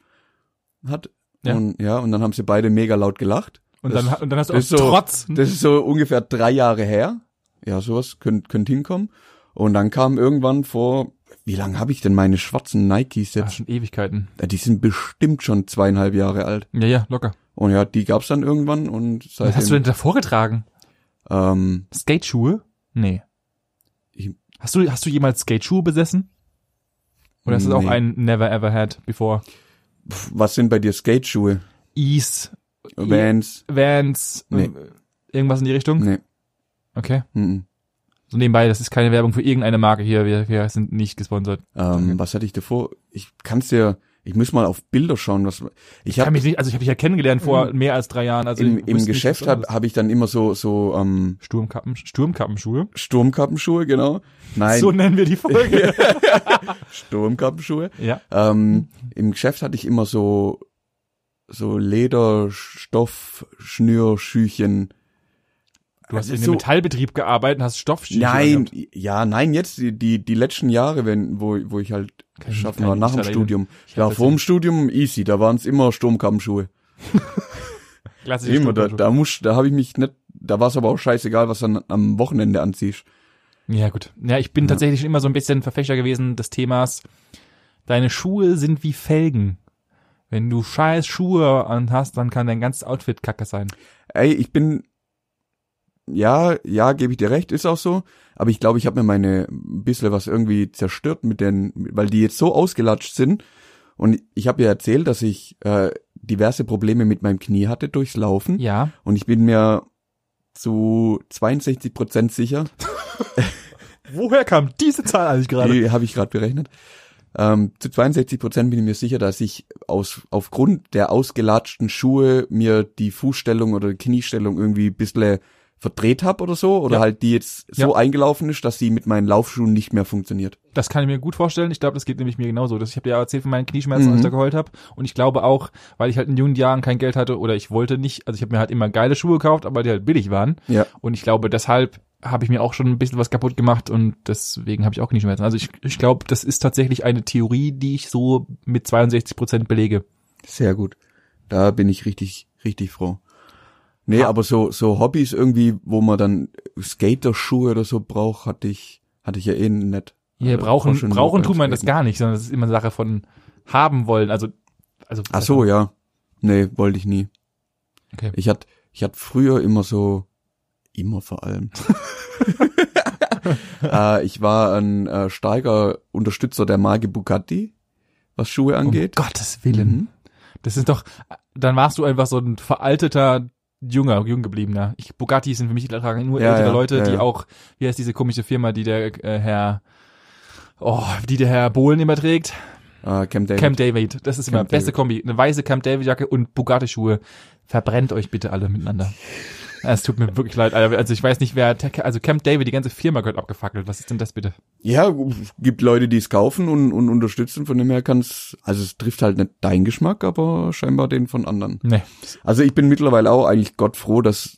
Hat. Ja. Und, ja, und dann haben sie beide mega laut gelacht. Und Das- dann, und dann hast du das ist so- Trotz. Das ist so ungefähr drei Jahre her. Ja, sowas könnte könnt hinkommen. Und dann kam irgendwann vor, wie lange habe ich denn meine schwarzen Nikes ja, jetzt? schon Ewigkeiten. Ja, Die sind bestimmt schon zweieinhalb Jahre alt. Ja, ja, locker. Und ja, die gab's dann irgendwann und Was hast du seitdem, denn davor getragen? ähm, Skateschuhe? Nee. Hast du, hast du jemals Skateschuhe besessen? Oder ist das auch Nee. ein Never Ever Had before? was sind bei dir Skateschuhe? Ease, Vans? Vans, Nee. äh, irgendwas in die Richtung? Nee. Okay. mhm. So nebenbei, das ist keine Werbung für irgendeine Marke hier. Wir, wir sind nicht gesponsert. Ähm, Okay. Was hatte ich davor? Ich kann's dir, ich muss mal auf Bilder schauen, was ich Ich habe kann mich nicht, also ich habe dich ja kennengelernt vor mehr als drei Jahren. Also im, ich im Geschäft habe hab ich dann immer so so ähm, Sturmkappen, Sturmkappenschuhe. Sturmkappenschuhe, genau. Nein, So nennen wir die Folge. Sturmkappenschuhe. ja. Ähm, Im Geschäft hatte ich immer so so Lederstoff Schnürschüchen. Du hast in so- einem Metallbetrieb gearbeitet und hast Stoffschienen. Nein, ja, nein, jetzt die die, die letzten Jahre, wenn wo wo ich halt geschaffen war nach dem Studium. Ich das vor dem Studium easy, da waren's immer Sturmkappenschuhe. Klassische Immer, da, da muss, da habe ich mich nicht, da war es aber auch scheißegal, was dann am Wochenende anziehst. Ja, gut. Ja, ich bin Ja. tatsächlich schon immer so ein bisschen Verfechter gewesen des Themas, deine Schuhe sind wie Felgen. Wenn du scheiß Schuhe an hast, dann kann dein ganzes Outfit kacke sein. Ey, ich bin, ja, ja, gebe ich dir recht, ist auch so. Aber ich glaube, ich habe mir meine ein bisschen was irgendwie zerstört mit den, weil die jetzt so ausgelatscht sind. Und ich habe ja erzählt, dass ich äh, diverse Probleme mit meinem Knie hatte durchs Laufen. Ja. Und ich bin mir zu 62 Prozent sicher, Woher kam diese Zahl eigentlich die habe ich gerade berechnet. Ähm, zu 62 Prozent bin ich mir sicher, dass ich aus aufgrund der ausgelatschten Schuhe mir die Fußstellung oder die Kniestellung irgendwie ein bisschen verdreht habe oder so, oder Ja. halt die jetzt so Ja. eingelaufen ist, dass sie mit meinen Laufschuhen nicht mehr funktioniert. Das kann ich mir gut vorstellen. Ich glaube, das geht nämlich mir genauso. Das, ich habe ja erzählt von meinen Knieschmerzen, Mhm. als ich da geheult habe. Und ich glaube auch, weil ich halt in jungen Jahren kein Geld hatte oder ich wollte nicht, also ich habe mir halt immer geile Schuhe gekauft, aber die halt billig waren. Ja. Und ich glaube, deshalb habe ich mir auch schon ein bisschen was kaputt gemacht und deswegen habe ich auch Knieschmerzen. Also ich, ich glaube, das ist tatsächlich eine Theorie, die ich so mit 62 Prozent belege. Sehr gut. Da bin ich richtig, richtig froh. Nee, aber so, so Hobbys irgendwie, wo man dann Skaterschuhe oder so braucht, hatte ich, hatte ich ja eh nicht. Ja, Äh, brauchen, brauchen tut man das gar nicht, sondern das ist immer eine Sache von haben wollen. Also, also. Ach so, ja. Nee, wollte ich nie. Okay. Ich hatte, ich hatte früher immer so, immer vor allem. äh, ich war ein äh, starker Unterstützer der Marke Bugatti, was Schuhe angeht. Um Gottes Willen. Mhm. Das ist doch, dann warst du einfach so ein veralteter Junger, jung gebliebener. Ich, Bugatti sind für mich tragen nur Ja, ältere ja, Leute, ja, die auch, wie heißt diese komische Firma, die der äh, Herr, oh, die der Herr Bohlen immer trägt? Äh, Camp David. Camp David. Das ist immer Camp beste David. Kombi. Eine weiße Camp David Jacke und Bugatti Schuhe. Verbrennt euch bitte alle miteinander. Es tut mir wirklich leid. Also ich weiß nicht, wer, also Camp David, die ganze Firma gehört abgefackelt. Was ist denn das bitte? Ja, gibt Leute, die es kaufen und, und unterstützen, von dem her kann's, also es trifft halt nicht deinen Geschmack, aber scheinbar den von anderen. Nee. Also ich bin mittlerweile auch eigentlich Gott froh, dass,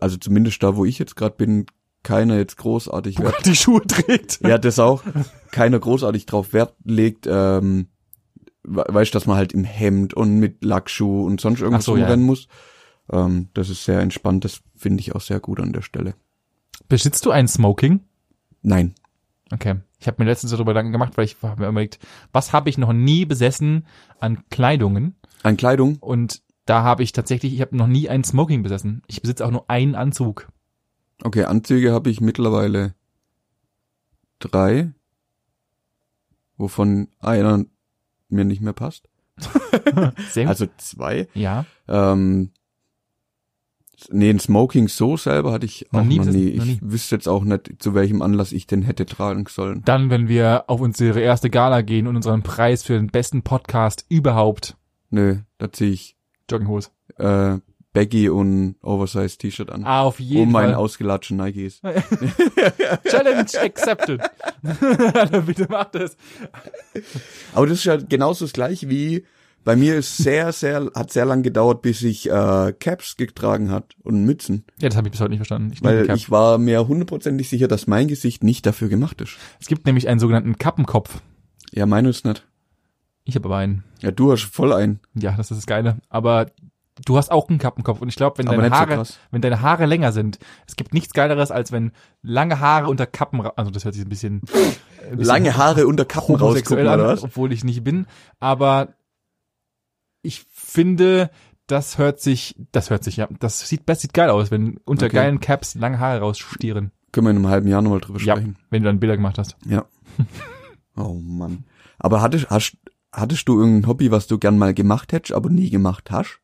also zumindest da, wo ich jetzt gerade bin, keiner jetzt großartig Wert, Bugatti Schuhe trägt. ja, das auch, keiner großartig drauf Wert legt, ähm, we- weißt, dass man halt im Hemd und mit Lackschuh und sonst irgendwas so, ja. rumrennen muss. Ähm, das ist sehr entspannt, das finde ich auch sehr gut an der Stelle. Besitzt du ein Smoking? Nein. Okay. Ich habe mir letztens darüber Gedanken gemacht, weil ich habe mir überlegt, was habe ich noch nie besessen an Kleidungen? An Kleidung? Und da habe ich tatsächlich, ich habe noch nie ein Smoking besessen. Ich besitze auch nur einen Anzug. Okay, Anzüge habe ich mittlerweile drei, wovon einer mir nicht mehr passt. Sehr gut. Also zwei. ja. Ähm, nee, ein Smoking so selber hatte ich auch Noch noch nie nie. besessen? Noch Ich wüsste jetzt auch nicht, zu welchem Anlass ich den hätte tragen sollen. Dann, wenn wir auf unsere erste Gala gehen und unseren Preis für den besten Podcast überhaupt Nö, da ziehe ich Jogginghose. äh, Baggy und Oversized T-Shirt an. Ah, auf jeden um meinen Fall. ausgelatschten Nikes. Challenge accepted. Bitte mach das. Aber das ist ja genauso das gleiche wie bei mir ist sehr, sehr, hat sehr lang gedauert, bis ich äh, Caps getragen hat und Mützen. Ja, das habe ich bis heute nicht verstanden. Ich Weil ich war mir hundertprozentig sicher, dass mein Gesicht nicht dafür gemacht ist. es gibt nämlich einen sogenannten Kappenkopf. Ja, meine ist nicht. Ich habe aber einen. Ja, du hast voll ein. Ja, das ist das Geile. Aber du hast auch einen Kappenkopf. Und ich glaube, wenn deine so Haare, krass. wenn deine Haare länger sind, es gibt nichts Geileres, als wenn lange Haare unter Kappen, also das hört sich ein bisschen, ein bisschen Lange Haare unter Kappen rausgucken, oder an, was? obwohl ich nicht bin. Aber ich finde, das hört sich, das hört sich ja, das sieht, das sieht geil aus, wenn unter Okay. geilen Caps lange Haare rausstieren. Können wir in einem halben Jahr nochmal drüber Ja, sprechen. wenn du dann Bilder gemacht hast. Ja. Oh Mann. Aber hattest, hast, hattest du irgendein Hobby, was du gern mal gemacht hättest, aber nie gemacht hast?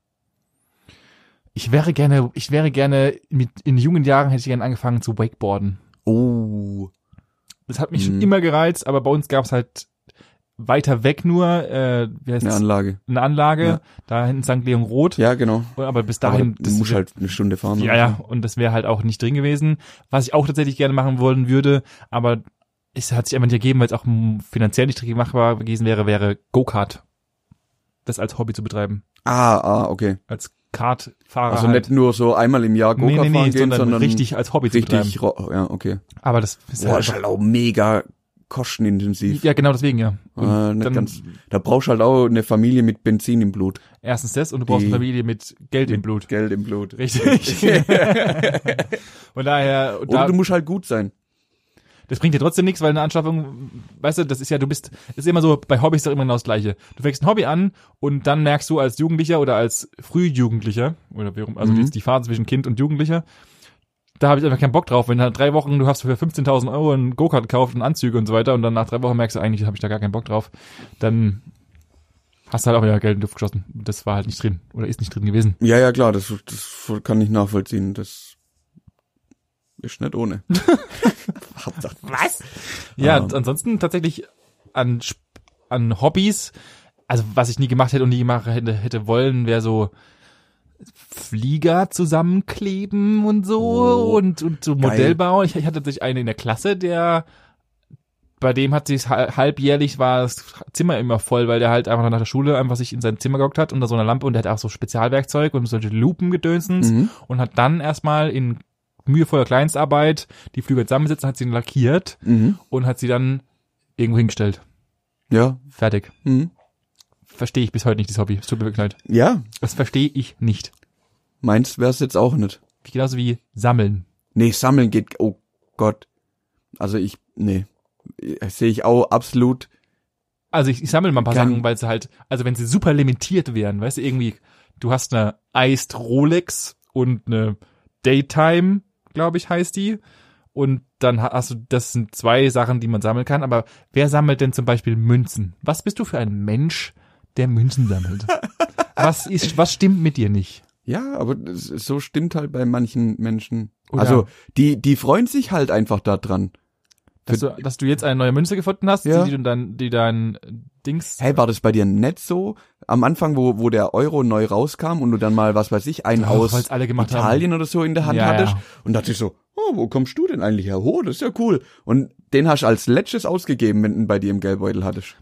Ich wäre gerne, ich wäre gerne, mit, in jungen Jahren hätte ich gerne angefangen zu Wakeboarden. Oh. Das hat mich schon Mhm. immer gereizt, aber bei uns gab es halt weiter weg nur, äh, wie heißt Eine das? Anlage. eine Anlage, Ja. da hinten St. Leon Roth. Ja, genau. Aber bis Aber dahin, du musst halt eine Stunde fahren. ja, ja, und das wäre halt auch nicht drin gewesen. Was ich auch tatsächlich gerne machen wollen würde, aber es hat sich einfach nicht ergeben, weil es auch finanziell nicht richtig machbar gewesen wäre, wäre Go-Kart. Das als Hobby zu betreiben. Ah, ah, okay. Als Kartfahrer. Also halt. nicht nur so einmal im Jahr Go-Kart nee, nee, nee, fahren gehen, sondern, sondern richtig als Hobby zu betreiben. richtig, ja, okay. Aber das ist Boah, halt ist halt auch mega kostenintensiv. ja, genau deswegen, ja. Und äh, dann ganz, da brauchst du halt auch eine Familie mit Benzin im Blut. erstens das und du brauchst Die- eine Familie mit Geld im Blut. Geld im Blut. Richtig. und daher, und Oder da, du musst halt gut sein. das bringt dir trotzdem nichts, weil eine Anschaffung, weißt du, das ist ja, du bist, ist immer so, bei Hobbys ist doch immer genau das Gleiche. Du fängst ein Hobby an und dann merkst du als Jugendlicher oder als Frühjugendlicher, oder also Mhm. die, die Phase zwischen Kind und Jugendlicher, da habe ich einfach keinen Bock drauf. Wenn halt drei Wochen, du hast für 15.000 Euro einen Go-Kart gekauft und Anzüge und so weiter und dann nach drei Wochen merkst du, eigentlich habe ich da gar keinen Bock drauf, dann hast du halt auch wieder Geld in die Luft geschossen. Das war halt nicht drin oder ist nicht drin gewesen. Ja, ja, klar, das, das kann ich nachvollziehen. Das ist nicht ohne. Was? Ja, Ähm. und ansonsten tatsächlich an, an Hobbys, also was ich nie gemacht hätte und nie gemacht hätte, hätte wollen, wäre so Flieger zusammenkleben und so Oh, und, und so. Modellbau. Ich, ich hatte tatsächlich einen in der Klasse, der bei dem hat sich halbjährlich war das Zimmer immer voll, weil der halt einfach nach der Schule einfach sich in sein Zimmer gehockt hat unter so einer Lampe und der hat auch so Spezialwerkzeug und solche Lupengedönsens Mhm. und hat dann erstmal in mühevoller Kleinstarbeit die Flügel zusammengesetzt, hat sie lackiert Mhm. und hat sie dann irgendwo hingestellt. Ja. Fertig. Mhm. Verstehe ich bis heute nicht, das Hobby. Es tut mir wirklich leid. Ja. Das verstehe ich nicht. Meins wär's jetzt auch nicht. Genauso wie Sammeln. Nee, sammeln geht, oh Gott. Also ich, nee. Sehe ich auch absolut. Also ich, ich sammle mal ein paar Sachen, weil sie halt, also wenn sie super limitiert wären, weißt du, irgendwie, du hast eine Iced Rolex und eine Daytime, glaube ich, heißt die. Und dann ha- hast du, das sind zwei Sachen, die man sammeln kann. Aber wer sammelt denn zum Beispiel Münzen? Was bist du für ein Mensch, der Münzen sammelt? was ist, was stimmt mit dir nicht? Ja, aber so stimmt halt bei manchen Menschen. Oder- Also, die, die freuen sich halt einfach da dran. Dass du, dass du jetzt eine neue Münze gefunden hast, Ja. die, die dann, die dein Dings. Hey, war das bei dir nicht so? Am Anfang, wo, wo der Euro neu rauskam und du dann mal, was weiß ich, einen Doch, aus weil's alle gemacht Italien oder so in der Hand Ja, hattest ja. und dachte ich so, oh, wo kommst du denn eigentlich her? Oh, das ist ja cool. Und den hast du als letztes ausgegeben, wenn du ihn bei dir im Geldbeutel hattest.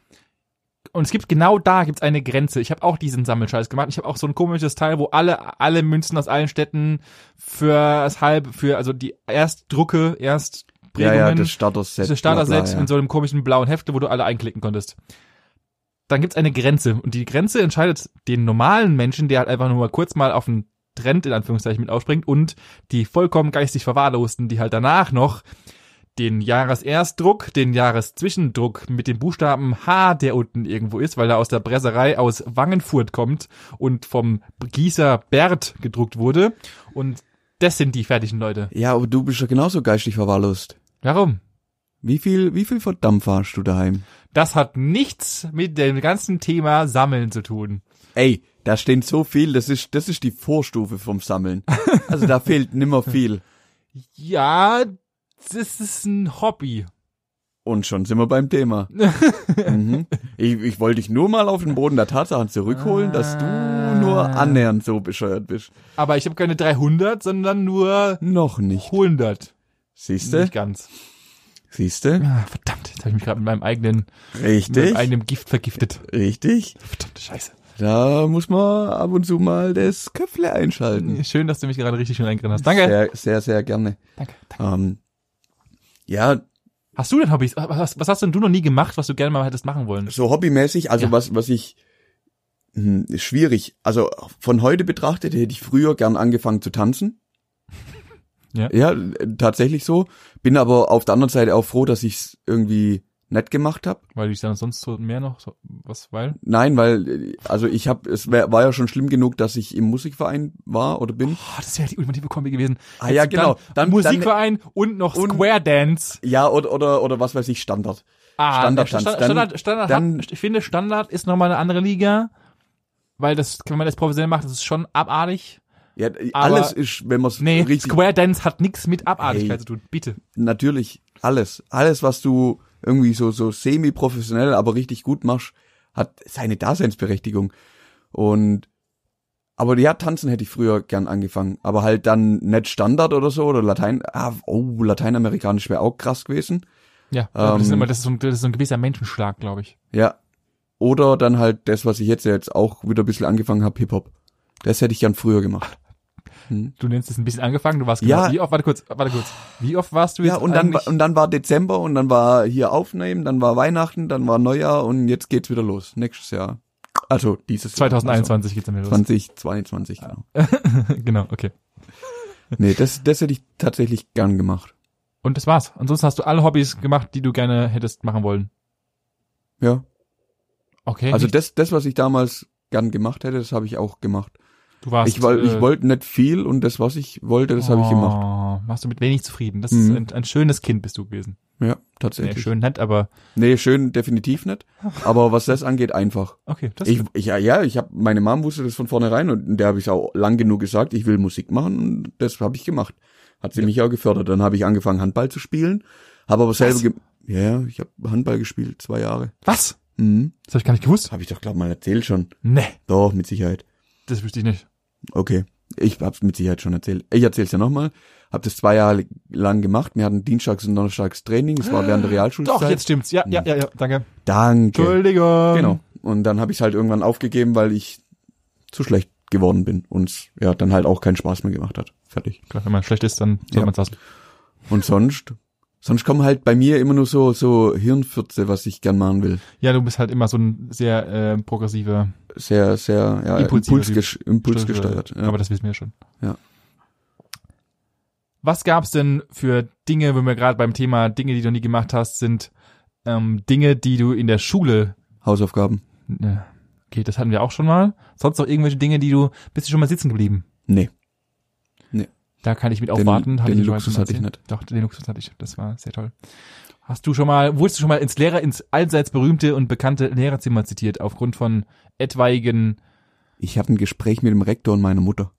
Und es gibt genau da gibt's eine Grenze. Ich habe auch diesen Sammelscheiß gemacht. Ich habe auch so ein komisches Teil, wo alle alle Münzen aus allen Städten für das halb für also die Erstdrucke, Erstprägungen, Ja, ja, das Starter-Set. diese Starter-Set ja. in so einem komischen blauen Hefte, wo du alle einklicken konntest. Dann gibt's eine Grenze und die Grenze entscheidet den normalen Menschen, der halt einfach nur mal kurz mal auf einen Trend in Anführungszeichen mit aufspringt und die vollkommen geistig verwahrlosten, die halt danach noch den Jahreserstdruck, den Jahreszwischendruck mit dem Buchstaben H, der unten irgendwo ist, weil er aus der Bresserei aus Wangenfurt kommt und vom Gießer Bert gedruckt wurde. Und das sind die fertigen Leute. Ja, aber du bist ja genauso geistig verwahrlost. Warum? Wie viel, wie viel Verdampf hast du daheim? Das hat nichts mit dem ganzen Thema Sammeln zu tun. Ey, da stehen so viel, das ist, das ist die Vorstufe vom Sammeln. Also da fehlt nimmer viel. Ja, das ist ein Hobby. Und schon sind wir beim Thema. mhm. ich, ich wollte dich nur mal auf den Boden der Tatsachen zurückholen, dass du nur annähernd so bescheuert bist. Aber ich habe keine 300, sondern nur Noch nicht. 100. Siehste? Nicht ganz. Siehste? Ah, verdammt, jetzt habe ich mich gerade mit meinem eigenen, mit Richtig. meinem eigenen Gift vergiftet. Richtig. Verdammte Scheiße. Da muss man ab und zu mal das Köpfle einschalten. Schön, dass du mich gerade richtig schön eingerissen hast. Danke. Sehr, sehr, sehr gerne. Danke. danke. Ähm, ja, Hast du denn Hobbys? Was, was hast denn du noch nie gemacht, was du gerne mal hättest machen wollen? so hobbymäßig, also Ja. was, was ich, hm, ist schwierig. Also von heute betrachtet hätte ich früher gern angefangen zu tanzen. Ja. Ja, äh, tatsächlich so. Bin aber auf der anderen Seite auch froh, dass ich's irgendwie nett gemacht habe. Weil ich dann sonst so mehr noch, so, was, weil? Nein, weil, also ich habe, es wär, war ja schon schlimm genug, dass ich im Musikverein war oder bin. Oh, das wäre die ultimative Kombi gewesen. Ah, ja, Hättest du genau. Dann, Dann- Musikverein und noch und- Square Dance. Ja, oder, oder, oder was weiß ich, Standard. Ah. Standard, Dann- Standard, Standard dann- hat, ich finde, Standard ist nochmal eine andere Liga. Weil das, wenn man das professionell macht, das ist schon abartig. Ja, Aber- alles ist, wenn man es Nee, richtig, Square Dance hat nichts mit Abartigkeit Hey. zu tun. Bitte. natürlich, alles. Alles, was du irgendwie so, so semi-professionell, aber richtig gut machst, hat seine Daseinsberechtigung. Und, aber ja, tanzen hätte ich früher gern angefangen. Aber halt dann nicht Standard oder so, oder Latein, ah, oh, Lateinamerikanisch wäre auch krass gewesen. Ja, aber das, ist Ähm, immer, das, ist so ein, das ist so ein gewisser Menschenschlag, glaube ich. Ja. Oder dann halt das, was ich jetzt jetzt auch wieder ein bisschen angefangen habe, Hip-Hop. Das hätte ich gern früher gemacht. Du nennst es ein bisschen angefangen, du warst Ja. genau, wie oft, warte kurz, warte kurz, wie oft warst du jetzt Ja, und dann, und dann war Dezember und dann war hier Aufnehmen, dann war Weihnachten, dann war Neujahr und jetzt geht's wieder los. Nächstes Jahr. Also dieses Jahr. 2021 geht's dann wieder Also los. 2022, genau. genau, okay. Nee, das, das hätte ich tatsächlich gern gemacht. Und das war's. Ansonsten hast du alle Hobbys gemacht, die du gerne hättest machen wollen. Ja. Okay. Also nicht- das, das, was ich damals gern gemacht hätte, das habe ich auch gemacht. Du warst, Ich, äh, ich wollte nicht viel und das, was ich wollte, das habe ich gemacht. Oh, Machst du mit wenig zufrieden. Das Mhm. ist ein, ein schönes Kind bist du gewesen. Ja, Nee, tatsächlich. schön nett, aber Nee, schön definitiv nicht. Aber was das angeht, einfach. okay. Das Ich, ich ja, ja, ich habe meine Mom wusste das von vornherein und der habe ich auch lang genug gesagt, ich will Musik machen und das habe ich gemacht. Hat sie mich auch gefördert. Dann habe ich angefangen Handball zu spielen, habe aber selber ja, ja, ich habe Handball gespielt zwei Jahre. Was? Mhm. Das habe ich gar nicht gewusst. Habe ich doch glaub mal erzählt schon. Nee, Doch mit Sicherheit. das wüsste ich nicht. Okay. Ich hab's mit Sicherheit schon erzählt. Ich erzähl's ja nochmal. Hab das zwei Jahre lang gemacht. Wir hatten Dienstags und Donnerstags Training. Es war während der Realschulzeit. Doch, jetzt stimmt's. Ja, ja, ja, ja, danke. Danke. Entschuldigung. Genau. Und dann habe ich halt irgendwann aufgegeben, weil ich zu schlecht geworden bin und es ja dann halt auch keinen Spaß mehr gemacht hat. Fertig. Klar, wenn man schlecht ist, dann soll Ja. man's lassen. Und sonst, sonst kommen halt bei mir immer nur so so Hirnfürze, was ich gern machen will. Ja, du bist halt immer so ein sehr äh, progressiver Sehr, sehr ja, Impulsiver Impuls. Ja. Aber das wissen wir schon. Ja. Was gab's denn für Dinge, wenn wir gerade beim Thema Dinge, die du nie gemacht hast, sind ähm, Dinge, die du in der Schule Hausaufgaben. äh, Okay, das hatten wir auch schon mal. Sonst noch irgendwelche Dinge, die du, bist du schon mal sitzen geblieben? Nee. Da kann ich mit Den- aufwarten. Den mal Luxus hatte ich erzählt. Doch, den Luxus hatte ich. Das war sehr toll. Hast du schon mal, wurdest du schon mal ins Lehrer, ins allseits berühmte und bekannte Lehrerzimmer zitiert, aufgrund von etwaigen, Ich habe ein Gespräch mit dem Rektor und meiner Mutter.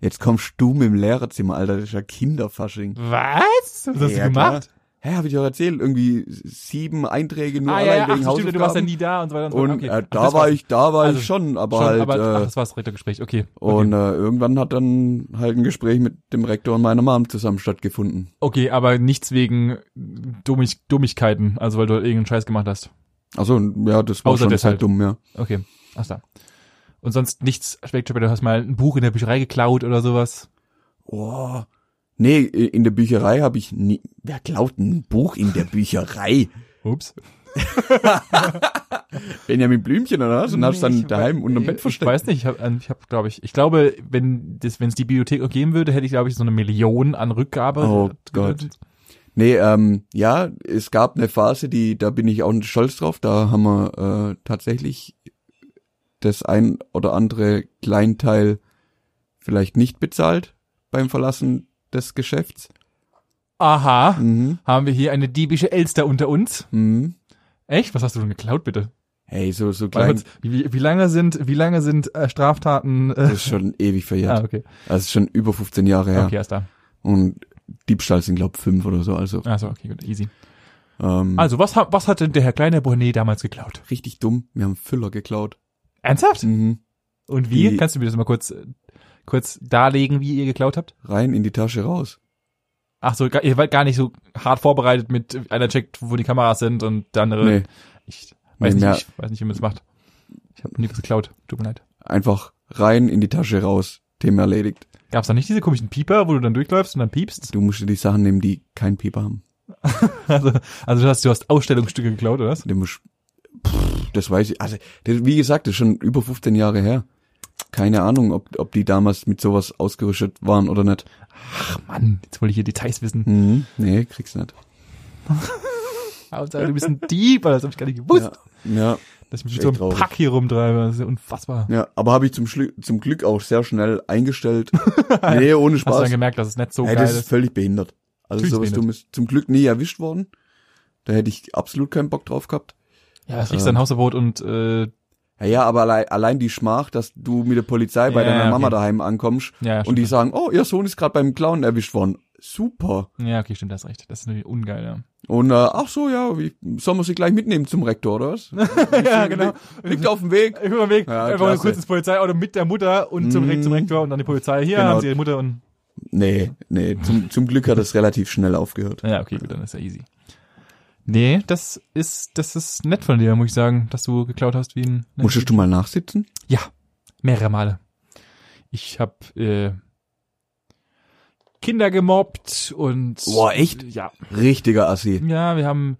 Jetzt kommst du mit dem Lehrerzimmer, Alter, das ist ja Kinderfasching. was? Was hast Ja, du gemacht? Hä, hab ich doch erzählt, irgendwie sieben Einträge nur Ah, allein ja, ja, ach, wegen stimmt, du warst ja nie da und so weiter und so und fort. Okay. äh, Ach, da war war's. ich, da war Also ich schon, aber schon, halt aber, ach, äh, das war das Rektorgespräch, okay. und Okay. äh, irgendwann hat dann halt ein Gespräch mit dem Rektor und meiner Mom zusammen stattgefunden. okay, aber nichts wegen Dummig, Dummigkeiten, also weil du irgendeinen Scheiß gemacht hast. Also ja, das war Außer schon das halt. dumm, ja. Okay, ach da. Und sonst nichts spektakulär, du hast mal ein Buch in der Bücherei geklaut oder sowas. Oh. Nee, in der Bücherei habe ich nie. Wer klaut ein Buch in der Bücherei? Ups. Benjamin Blümchen oder was? Und hast dann Ich daheim wei- unterm Bett Ich versteckt. weiß nicht, ich habe, ich hab, glaube ich, ich glaube, wenn das, wenn es die Bibliothek auch geben würde, hätte ich, glaube ich, so eine Million an Rückgabe. Oh Gott. Nee, ähm, ja, es gab eine Phase, die, da bin ich auch nicht stolz drauf. Da haben wir äh, tatsächlich das ein oder andere Kleinteil vielleicht nicht bezahlt beim Verlassen des Geschäfts. Aha, Mhm. haben wir hier eine diebische Elster unter uns. Mhm. Echt? Was hast du denn geklaut, bitte? Hey, so, so klein. Wie, wie lange sind, wie lange sind äh, Straftaten? Äh, Das ist schon ewig verjährt. ah, okay. Das ist schon über 15 Jahre her. Okay, erst da. Und Diebstahl sind, glaub fünf oder so. Also, Also, okay, gut, easy. ähm, Also, was, hat- was hat denn der Herr Kleine Bonnet damals geklaut? richtig dumm. Wir haben Füller geklaut. Ernsthaft? Mhm. Und wie? Die- Kannst du mir das mal kurz, äh, kurz darlegen, wie ihr geklaut habt? Rein in die Tasche raus. Ach so, ihr wart gar nicht so hart vorbereitet mit einer checkt, wo die Kameras sind und der andere. Nee, Ich weiß Nee, mehr- nicht, ich weiß nicht, wie man das macht. Ich habe nie was geklaut. Tut mir leid. einfach rein in die Tasche raus. Thema erledigt. Gab's da nicht diese komischen Pieper, wo du dann durchläufst und dann piepst? Du musst dir die Sachen nehmen, die kein Pieper haben. Also, also du hast, du hast Ausstellungsstücke geklaut, oder was? Du musst, pff, das weiß ich, also, das, wie gesagt, das ist schon über 15 Jahre her. Keine Ahnung, ob, ob die damals mit sowas ausgerüstet waren oder nicht. Ach Mann, jetzt wollte ich hier Details wissen. Mhm. Nee, kriegst nicht. Hauptsache, du bist ein Dieb, das habe ich gar nicht gewusst. Ja, ja, Dass ich mich mit so einem traurig. Pack hier rumtreibe, das ist ja unfassbar. ja. aber habe ich zum, Schlu zum Glück auch sehr schnell eingestellt. nee, ohne Hast du Spaß. dann gemerkt, dass es nicht so Hey, geil das ist ist? völlig behindert. Also sowas ist Dummes. Zum Glück nie erwischt worden. Da hätte ich absolut keinen Bock drauf gehabt. Ja, das kriegst du ein Hausverbot und äh, Ja, ja, aber allein, allein die Schmach, dass du mit der Polizei bei Ja, deiner okay. Mama daheim ankommst ja, und die sagen, oh, ihr Sohn ist gerade beim Clown erwischt worden. Super. Ja, okay, stimmt, das recht. Das ist natürlich ungeil, ja. Und äh, ach so, ja, wie, sollen wir sie gleich mitnehmen zum Rektor, oder was? ja, genau. Liegt auf dem Weg. Ich guck Weg, Ja, einfach kurz ins Polizeiauto mit der Mutter und zum, Mhm. zum Rektor und dann die Polizei. Hier Genau. haben sie ihre Mutter und Nee, nee, zum, zum Glück hat es relativ schnell aufgehört. Ja, okay, gut, dann ist ja easy. Nee, das ist, das ist nett von dir, muss ich sagen, dass du geklaut hast wie ein. Musstest du mal nachsitzen? Ja, mehrere Male. Ich hab äh, Kinder gemobbt und. Boah, echt? Ja. Richtiger Assi. Ja, wir haben.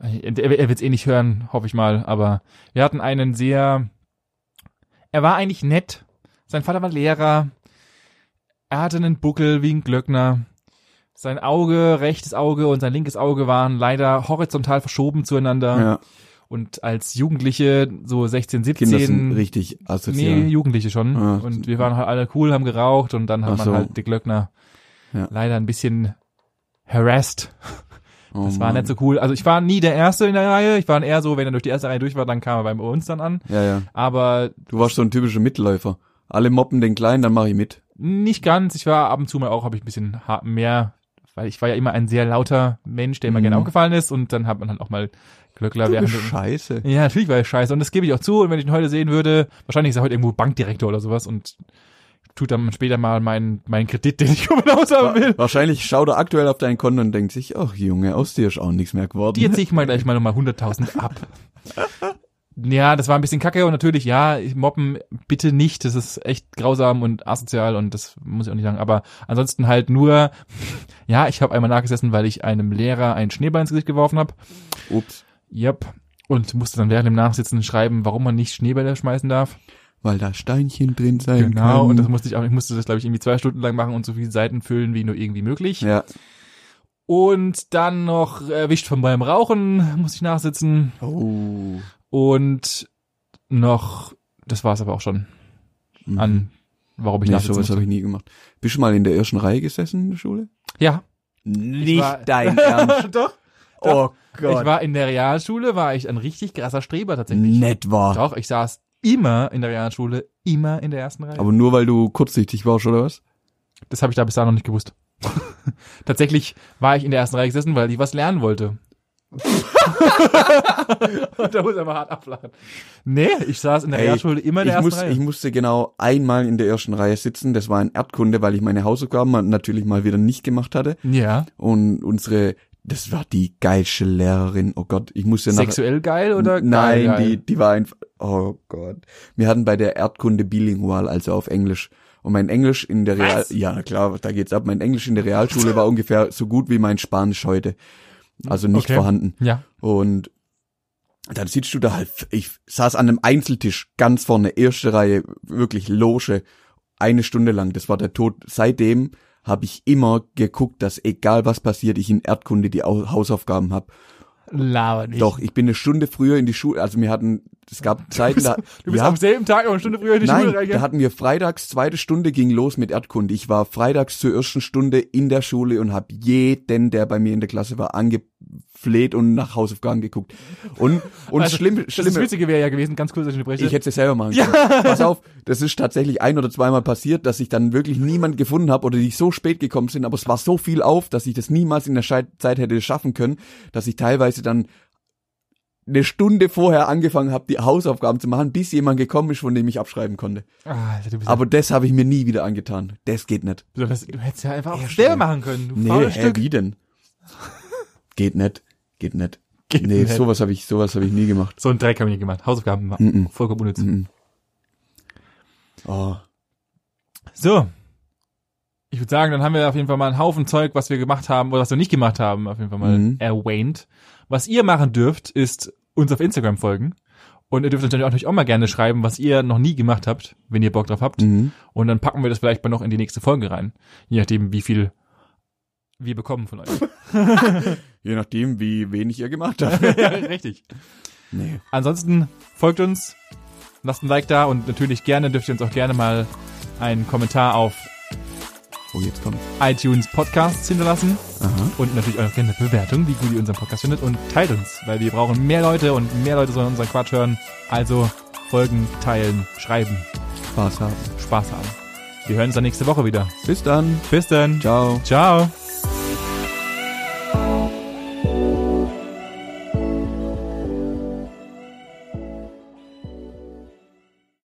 Er, er wird's eh nicht hören, hoffe ich mal, aber wir hatten einen sehr. Er war eigentlich nett. Sein Vater war Lehrer. Er hatte einen Buckel wie ein Glöckner. Sein Auge, rechtes Auge und sein linkes Auge waren leider horizontal verschoben zueinander. Ja, Und als Jugendliche, so 16, 17. Kinder sind richtig Nee, asozial. Jugendliche schon. Ah. und wir waren halt alle cool, haben geraucht und dann hat Ach man so. halt die Glöckner Ja. leider ein bisschen harassed. Oh Das war Mann. nicht so cool. Also ich war nie der Erste in der Reihe. Ich war eher so, wenn er durch die erste Reihe durch war, dann kam er bei uns dann an. Ja, ja. Aber Du warst so ein typischer Mitläufer. Alle moppen den Kleinen, dann mach ich mit. nicht ganz. Ich war ab und zu mal auch, habe ich ein bisschen mehr, weil ich war ja immer ein sehr lauter Mensch, der immer Mhm. gerne aufgefallen ist und dann hat man halt auch mal Glöckler während scheiße. Ja, natürlich war er scheiße. Und das gebe ich auch zu. Und wenn ich ihn heute sehen würde, wahrscheinlich ist er heute irgendwo Bankdirektor oder sowas. Und tut dann später mal meinen meinen Kredit, den ich oben aushaben will. Wahrscheinlich schaut er aktuell auf dein Konto und denkt sich, ach Junge, aus dir ist auch nichts mehr geworden. Die ziehe ich mal gleich mal nochmal 100.000 ab. Ja, das war ein bisschen kacke und natürlich, ja, mobben bitte nicht, das ist echt grausam und asozial und das muss ich auch nicht sagen, aber ansonsten halt nur, ja, ich habe einmal nachgesessen, weil ich einem Lehrer einen Schneeball ins Gesicht geworfen habe. Ups, Yep. Und musste dann während dem Nachsitzen schreiben, warum man nicht Schneebälle schmeißen darf. weil da Steinchen drin sein Genau, können. und das musste ich auch, ich musste das, glaube ich, irgendwie zwei Stunden lang machen und so viele Seiten füllen, wie nur irgendwie möglich. Ja. Und dann noch erwischt von beim Rauchen, muss ich nachsitzen. Oh. Und noch, das war es aber auch schon Mhm. an, warum ich nee, sowas habe ich nie gemacht. Bist du mal in der ersten Reihe gesessen in der Schule? Ja. Nicht war- dein Ernst. Doch. oh Ich Gott. war in der Realschule, war ich ein richtig krasser Streber tatsächlich. Nett war. Doch, ich saß immer in der Realschule, immer in der ersten Reihe. Aber nur weil du kurzsichtig warst, oder was? Das habe ich da bis dahin noch nicht gewusst. Tatsächlich war ich in der ersten Reihe gesessen, weil ich was lernen wollte. Und da muss er mal hart ablachen. Nee, ich saß in der Ey, Realschule immer in der ich, ersten muss, Reihe. ich musste genau einmal in der ersten Reihe sitzen. Das war in Erdkunde, weil ich meine Hausaufgaben natürlich mal wieder nicht gemacht hatte. ja. Und unsere, das war die geilste Lehrerin. Oh Gott, ich musste nachher. Sexuell geil oder Nein, geil, geil? die, die war einfach, oh Gott. Wir hatten bei der Erdkunde bilingual, also auf Englisch. Und mein Englisch in der Real, Was? ja, klar, da geht's ab. Mein Englisch in der Realschule war ungefähr so gut wie mein Spanisch heute. Also nicht Okay. vorhanden. Ja. Und dann sitzt du da halt, ich saß an einem Einzeltisch ganz vorne, erste Reihe, wirklich Loge, eine Stunde lang, das war der Tod. Seitdem habe ich immer geguckt, dass egal was passiert, ich in Erdkunde die Au- Hausaufgaben hab. Laber nicht. Doch, ich bin eine Stunde früher in die Schule, also wir hatten, es gab Zeiten, da, Du bist ja, am selben Tag noch eine Stunde früher in die nein, Schule da reingegangen. hatten wir freitags, zweite Stunde ging los mit Erdkunde. Ich war freitags zur ersten Stunde in der Schule und habe jeden, der bei mir in der Klasse war, angefleht und nach Hausaufgaben geguckt. Und, und Also, schlimm, Das schlimm, Witzige wäre ja gewesen, ganz kurz, dass ich unterbreche. ich hätte es selber machen können. Pass auf, das ist tatsächlich ein oder zweimal passiert, dass ich dann wirklich niemand gefunden habe oder die so spät gekommen sind, aber es war so viel auf, dass ich das niemals in der Zeit hätte schaffen können, dass ich teilweise dann eine Stunde vorher angefangen habe, die Hausaufgaben zu machen, bis jemand gekommen ist, von dem ich abschreiben konnte. ah, Alter, Aber das habe ich mir nie wieder angetan. Das geht nicht. das, du hättest ja einfach auch selber machen können, du Nee, hä, wie denn? geht nicht. Geht nicht. Geht nee, nicht. sowas habe ich, sowas habe ich nie gemacht. So ein Dreck haben wir nie gemacht. Hausaufgaben war Mhm. vollkommen unnütz. Mhm. Oh. So. Ich würde sagen, dann haben wir auf jeden Fall mal einen Haufen Zeug, was wir gemacht haben oder was wir nicht gemacht haben, auf jeden Fall mal Mhm. erwähnt. Was ihr machen dürft, ist uns auf Instagram folgen. Und ihr dürft natürlich auch, natürlich auch mal gerne schreiben, was ihr noch nie gemacht habt, wenn ihr Bock drauf habt. Mhm. Und dann packen wir das vielleicht mal noch in die nächste Folge rein. Je nachdem, wie viel wir bekommen von euch. Je nachdem, wie wenig ihr gemacht habt. ja, richtig. nee. Ansonsten folgt uns, lasst ein Like da und natürlich gerne dürft ihr uns auch gerne mal einen Kommentar auf Oh, jetzt kommt. iTunes Podcasts hinterlassen Aha. und natürlich auch gerne Bewertung, wie gut ihr unseren Podcast findet und teilt uns, weil wir brauchen mehr Leute und mehr Leute sollen unseren Quatsch hören. Also folgen, teilen, schreiben, Spaß haben. Spaß haben. Wir hören uns dann nächste Woche wieder. Bis dann. Bis dann. Ciao. Ciao.